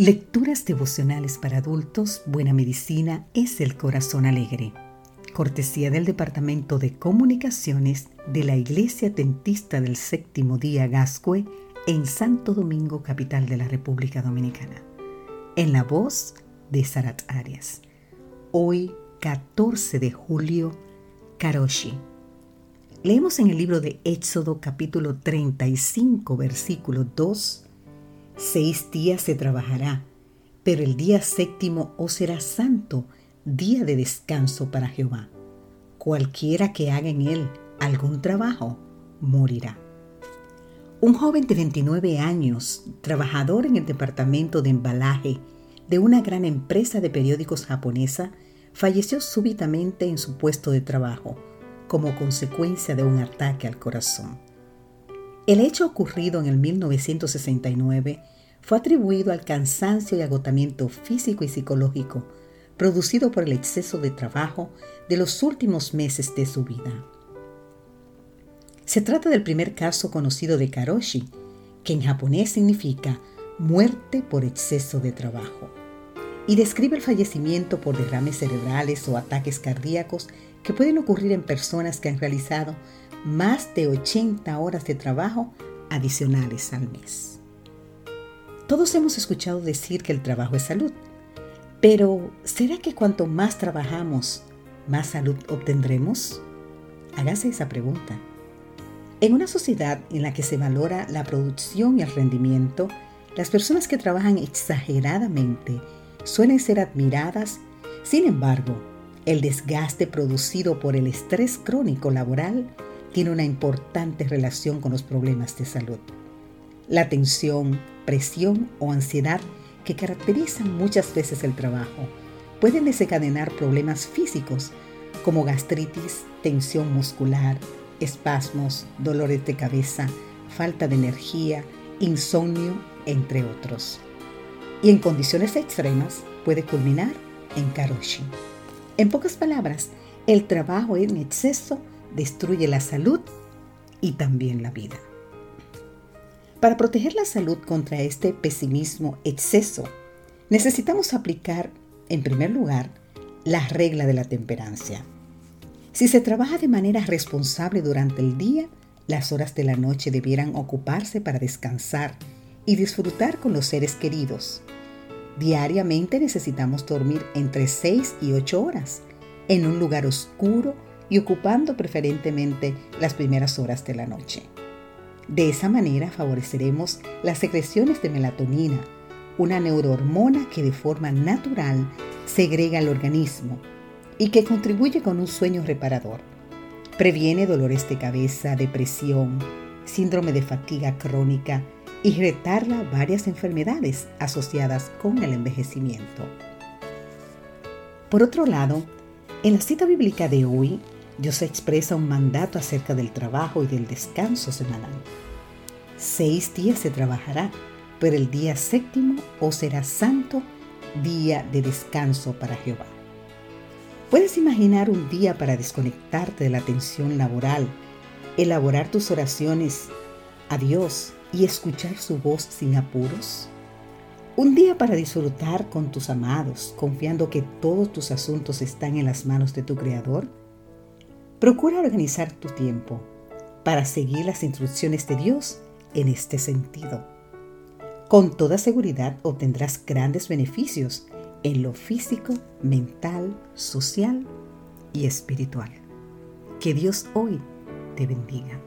Lecturas devocionales para adultos, Buena Medicina es el Corazón Alegre. Cortesía del Departamento de Comunicaciones de la Iglesia Tentista del Séptimo Día Gascue en Santo Domingo, capital de la República Dominicana. En la voz de Sarat Arias. Hoy, 14 de julio, Karoshi. Leemos en el libro de Éxodo capítulo 35, versículo 2 Seis días se trabajará, pero el día séptimo os será santo, día de descanso para Jehová. Cualquiera que haga en él algún trabajo, morirá. Un joven de 29 años, trabajador en el departamento de embalaje de una gran empresa de periódicos japonesa, falleció súbitamente en su puesto de trabajo como consecuencia de un ataque al corazón. El hecho ocurrido en el 1969 fue atribuido al cansancio y agotamiento físico y psicológico producido por el exceso de trabajo de los últimos meses de su vida. Se trata del primer caso conocido de karoshi, que en japonés significa muerte por exceso de trabajo, y describe el fallecimiento por derrames cerebrales o ataques cardíacos que pueden ocurrir en personas que han realizado más de 80 horas de trabajo adicionales al mes. Todos hemos escuchado decir que el trabajo es salud, pero ¿será que cuanto más trabajamos, más salud obtendremos? Hágase esa pregunta. En una sociedad en la que se valora la producción y el rendimiento, las personas que trabajan exageradamente suelen ser admiradas. Sin embargo, el desgaste producido por el estrés crónico laboral tiene una importante relación con los problemas de salud. La tensión, presión o ansiedad que caracterizan muchas veces el trabajo pueden desencadenar problemas físicos como gastritis, tensión muscular, espasmos, dolores de cabeza, falta de energía, insomnio, entre otros. Y en condiciones extremas puede culminar en karoshi. En pocas palabras, el trabajo en exceso destruye la salud y también la vida. Para proteger la salud contra este pesimismo exceso, necesitamos aplicar, en primer lugar, la regla de la temperancia. Si se trabaja de manera responsable durante el día, las horas de la noche debieran ocuparse para descansar y disfrutar con los seres queridos. Diariamente necesitamos dormir entre 6 y 8 horas, en un lugar oscuro y ocupando preferentemente las primeras horas de la noche. De esa manera favoreceremos las secreciones de melatonina, una neurohormona que de forma natural segrega al organismo y que contribuye con un sueño reparador. Previene dolores de cabeza, depresión, síndrome de fatiga crónica y retarda varias enfermedades asociadas con el envejecimiento. Por otro lado, en la cita bíblica de hoy Dios expresa un mandato acerca del trabajo y del descanso semanal. Seis días se trabajará, pero el día séptimo os será santo, día de descanso para Jehová. Puedes imaginar un día para desconectarte de la tensión laboral, elaborar tus oraciones a Dios y escuchar su voz sin apuros. Un día para disfrutar con tus amados, confiando que todos tus asuntos están en las manos de tu Creador Procura organizar tu tiempo para seguir las instrucciones de Dios en este sentido. Con toda seguridad obtendrás grandes beneficios en lo físico, mental, social y espiritual. Que Dios hoy te bendiga.